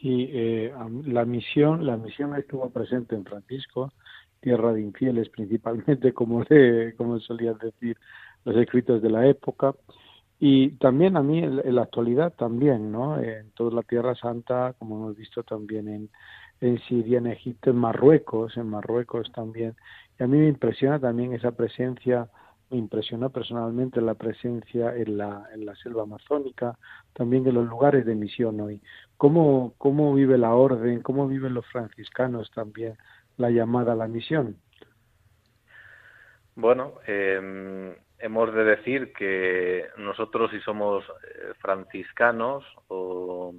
Sí, eh, la misión, la misión estuvo presente en Francisco, tierra de infieles principalmente, como le, como solían decir los escritos de la época, y también a mí en, la actualidad también, ¿no? En toda la Tierra Santa, como hemos visto también en, en Siria, en Egipto, en Marruecos, en Marruecos también. Y a mí me impresiona también esa presencia me impresionó personalmente la presencia en la, en la selva amazónica, también en los lugares de misión hoy. ¿Cómo, cómo vive la orden, cómo viven los franciscanos también la llamada a la misión? Bueno, em, hemos de decir que nosotros si somos eh, franciscanos o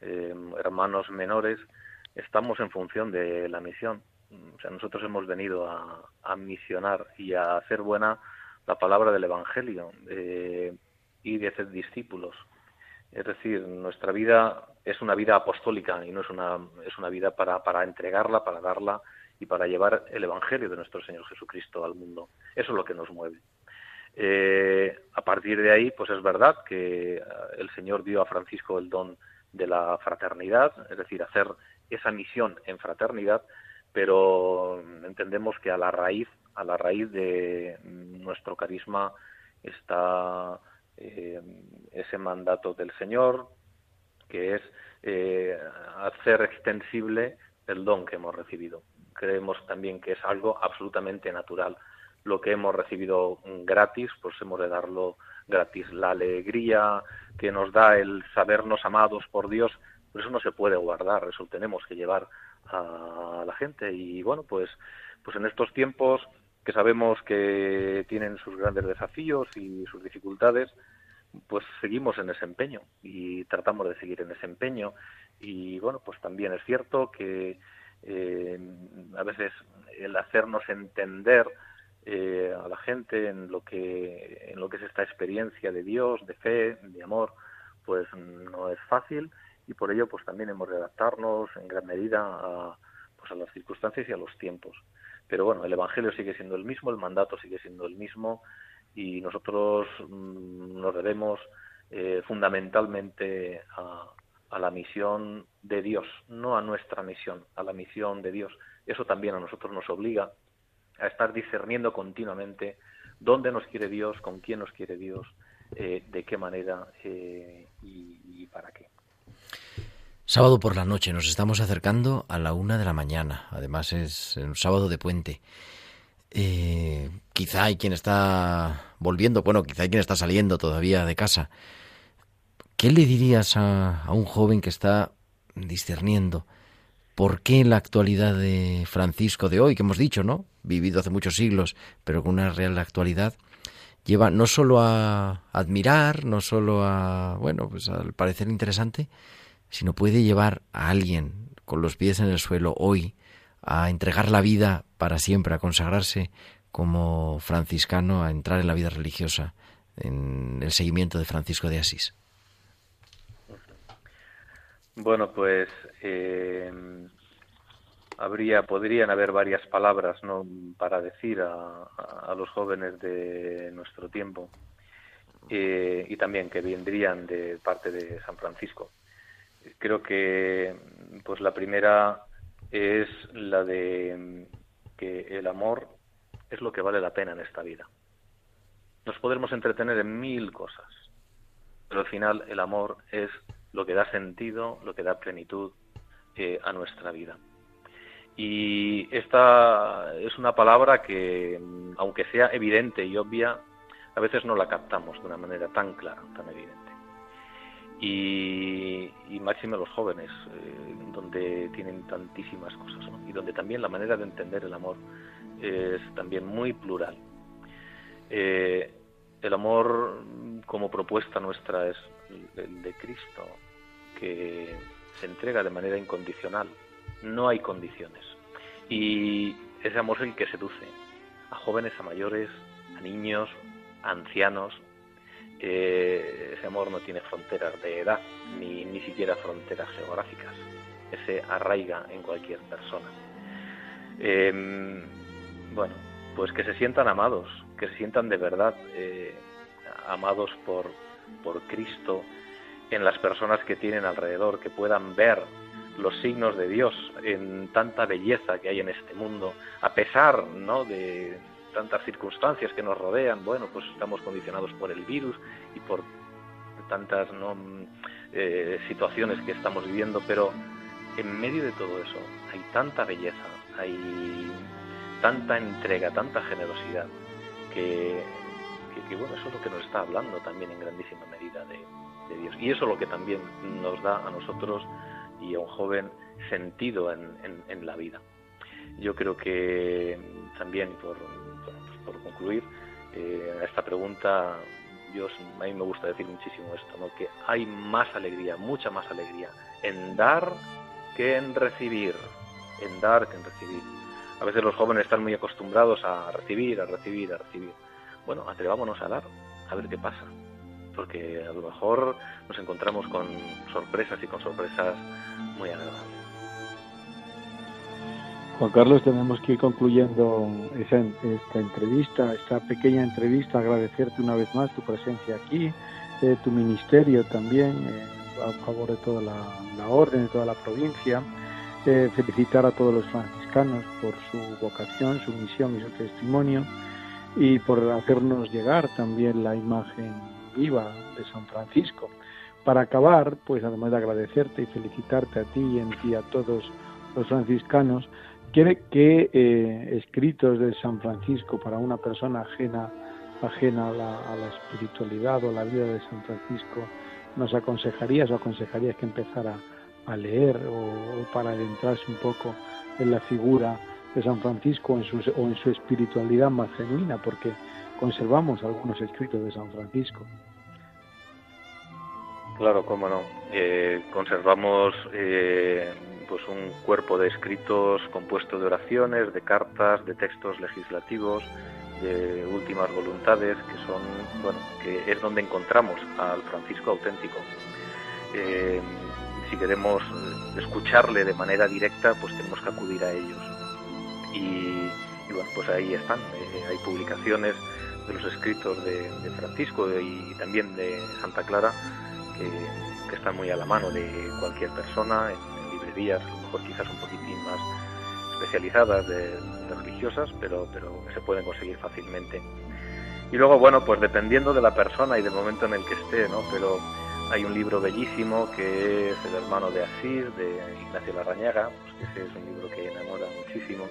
em, hermanos menores, estamos en función de la misión. O sea, nosotros hemos venido a, a misionar y a hacer buena la palabra del Evangelio eh, y de hacer discípulos. Es decir, nuestra vida es una vida apostólica y no es una, es una vida para, para entregarla, para darla y para llevar el Evangelio de nuestro Señor Jesucristo al mundo. Eso es lo que nos mueve. Eh, a partir de ahí, pues es verdad que eh, el Señor dio a Francisco el don de la fraternidad, es decir, hacer esa misión en fraternidad, pero entendemos que a la raíz a la raíz de nuestro carisma está eh, ese mandato del Señor, que es eh, hacer extensible el don que hemos recibido. Creemos también que es algo absolutamente natural. Lo que hemos recibido gratis, pues hemos de darlo gratis. La alegría que nos da el sabernos amados por Dios, pues eso no se puede guardar, eso tenemos que llevar a la gente. Y bueno, pues, pues en estos tiempos que sabemos que tienen sus grandes desafíos y sus dificultades, pues seguimos en ese empeño y tratamos de seguir en ese empeño. Y bueno, pues también es cierto que eh, a veces el hacernos entender eh, a la gente en lo que en lo que es esta experiencia de Dios, de fe, de amor, pues no es fácil y por ello pues también hemos de adaptarnos en gran medida a, pues a las circunstancias y a los tiempos. Pero bueno, el Evangelio sigue siendo el mismo, el mandato sigue siendo el mismo y nosotros mm, nos debemos eh, fundamentalmente a, la misión de Dios, no a nuestra misión, a la misión de Dios. Eso también a nosotros nos obliga a estar discerniendo continuamente dónde nos quiere Dios, con quién nos quiere Dios, eh, de qué manera eh, y para qué. Sábado por la noche, nos estamos acercando a la una de la mañana. Además es un sábado de puente. Eh, quizá hay quien está volviendo, bueno, quizá hay quien está saliendo todavía de casa. ¿Qué le dirías a, un joven que está discerniendo ¿Por qué la actualidad de Francisco de hoy, que hemos dicho, ¿no? Vivido hace muchos siglos, pero con una real actualidad, lleva no solo a admirar, no solo a, bueno, pues al parecer interesante, sino puede llevar a alguien con los pies en el suelo hoy a entregar la vida para siempre, a consagrarse como franciscano, a entrar en la vida religiosa, en el seguimiento de Francisco de Asís. Bueno, pues eh, habría, podrían haber varias palabras ¿no? para decir a, los jóvenes de nuestro tiempo eh, y también que vendrían de parte de San Francisco. Creo que pues la primera es la de que el amor es lo que vale la pena en esta vida. Nos podemos entretener en mil cosas, pero al final el amor es lo que da sentido, lo que da plenitud eh, a nuestra vida. Y esta es una palabra que, aunque sea evidente y obvia, a veces no la captamos de una manera tan clara, tan evidente. Y, máximo los jóvenes, eh, donde tienen tantísimas cosas, y donde también la manera de entender el amor es también muy plural. Eh, el amor como propuesta nuestra es el de Cristo, que se entrega de manera incondicional, no hay condiciones. Y ese amor es el que seduce a jóvenes, a mayores, a niños, a ancianos. Eh, ese amor no tiene fronteras de edad, ni, ni siquiera fronteras geográficas. Ese arraiga en cualquier persona. Em, bueno, pues que se sientan amados, que se sientan de verdad eh, amados por, por Cristo en las personas que tienen alrededor, que puedan ver los signos de Dios en tanta belleza que hay en este mundo, a pesar ¿no? de tantas circunstancias que nos rodean, bueno, pues estamos condicionados por el virus y por tantas ¿no? Eh, situaciones que estamos viviendo, pero en medio de todo eso hay tanta belleza, hay tanta entrega, tanta generosidad, que, que, bueno, eso es lo que nos está hablando también en grandísima medida de, de Dios. Y eso es lo que también nos da a nosotros y a un joven sentido en, la vida. Yo creo que también, por, por concluir, eh, esta pregunta, yo, a mí me gusta decir muchísimo esto, que hay más alegría, mucha más alegría en dar que en recibir, en dar que en recibir. A veces los jóvenes están muy acostumbrados a recibir, a recibir, a recibir. Bueno, atrevámonos a dar, a ver qué pasa porque a lo mejor nos encontramos con sorpresas y con sorpresas muy agradables. Juan Carlos, tenemos que ir concluyendo esta entrevista, esta pequeña entrevista, agradecerte una vez más tu presencia aquí, eh, tu ministerio también, eh, a favor de toda la, orden, de toda la provincia, eh, felicitar a todos los franciscanos por su vocación, su misión y su testimonio, y por hacernos llegar también la imagen viva de San Francisco. Para acabar, pues además de agradecerte y felicitarte a ti y a todos los franciscanos, quiere que eh, escritos de San Francisco para una persona ajena ajena a la, espiritualidad o la vida de San Francisco, nos aconsejarías o aconsejarías que empezara a leer o, para adentrarse un poco en la figura de San Francisco en o en su espiritualidad más genuina, porque conservamos algunos escritos de San Francisco. Claro, cómo no. Eh, conservamos eh, pues un cuerpo de escritos compuesto de oraciones, de cartas, de textos legislativos, de últimas voluntades, que son, bueno, que es donde encontramos al Francisco auténtico. Eh, si queremos escucharle de manera directa, pues tenemos que acudir a ellos. Y, y bueno, pues ahí están. hay publicaciones de los escritos de, Francisco y también de Santa Clara que, están muy a la mano de cualquier persona en, librerías, a lo mejor quizás un poquitín más especializadas de, religiosas, pero, pero se pueden conseguir fácilmente. Y luego, bueno, pues dependiendo de la persona y del momento en el que esté, ¿no? Pero hay un libro bellísimo que es El hermano de Asís, de Ignacio Larrañaga, pues que ese es un libro que enamora muchísimo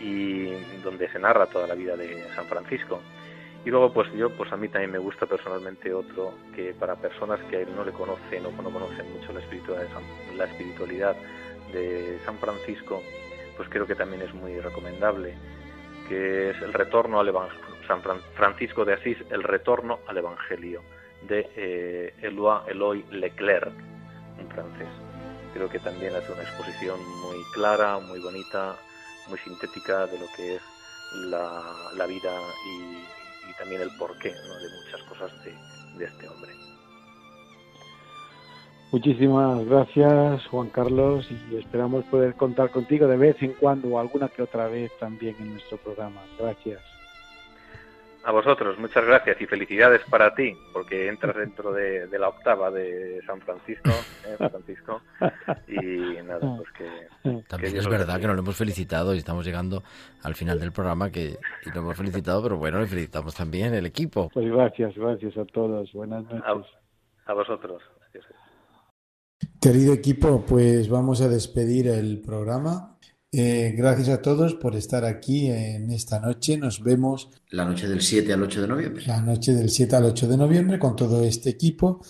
y donde se narra toda la vida de San Francisco. Y luego, pues yo, pues a mí también me gusta personalmente otro que para personas que no le conocen o no conocen mucho la espiritualidad, de San Francisco, pues creo que también es muy recomendable, que es el retorno al Evangelio, San Francisco de Asís, el retorno al Evangelio, de eh, Eloi, Eloy Leclerc, un francés. Creo que también hace una exposición muy clara, muy bonita, muy sintética de lo que es la, vida y, también el porqué de muchas cosas de este hombre. Muchísimas gracias, Juan Carlos, y esperamos poder contar contigo de vez en cuando alguna que otra vez también en nuestro programa. Gracias. A vosotros, muchas gracias y felicidades para ti, porque entras dentro de, la octava de San Francisco, ¿eh, Francisco, y nada, pues que... También es verdad que nos lo hemos felicitado y estamos llegando al final del programa que y lo hemos felicitado, pero bueno, le felicitamos también el equipo. Pues gracias, gracias a todos. Buenas noches. A, a vosotros. Querido equipo, pues vamos a despedir el programa. Eh, gracias a todos por estar aquí en esta noche. Nos vemos la noche del 7 al 8 de noviembre. La noche del 7 al 8 de noviembre con todo este equipo.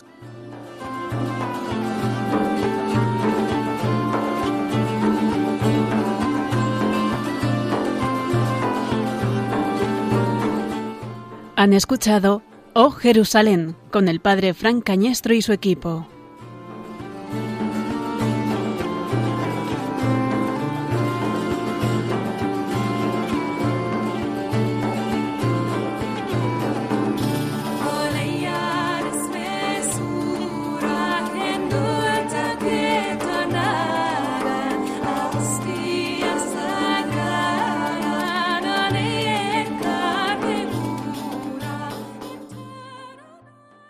Han escuchado Oh Jerusalén con el padre Frank Cañestro y su equipo.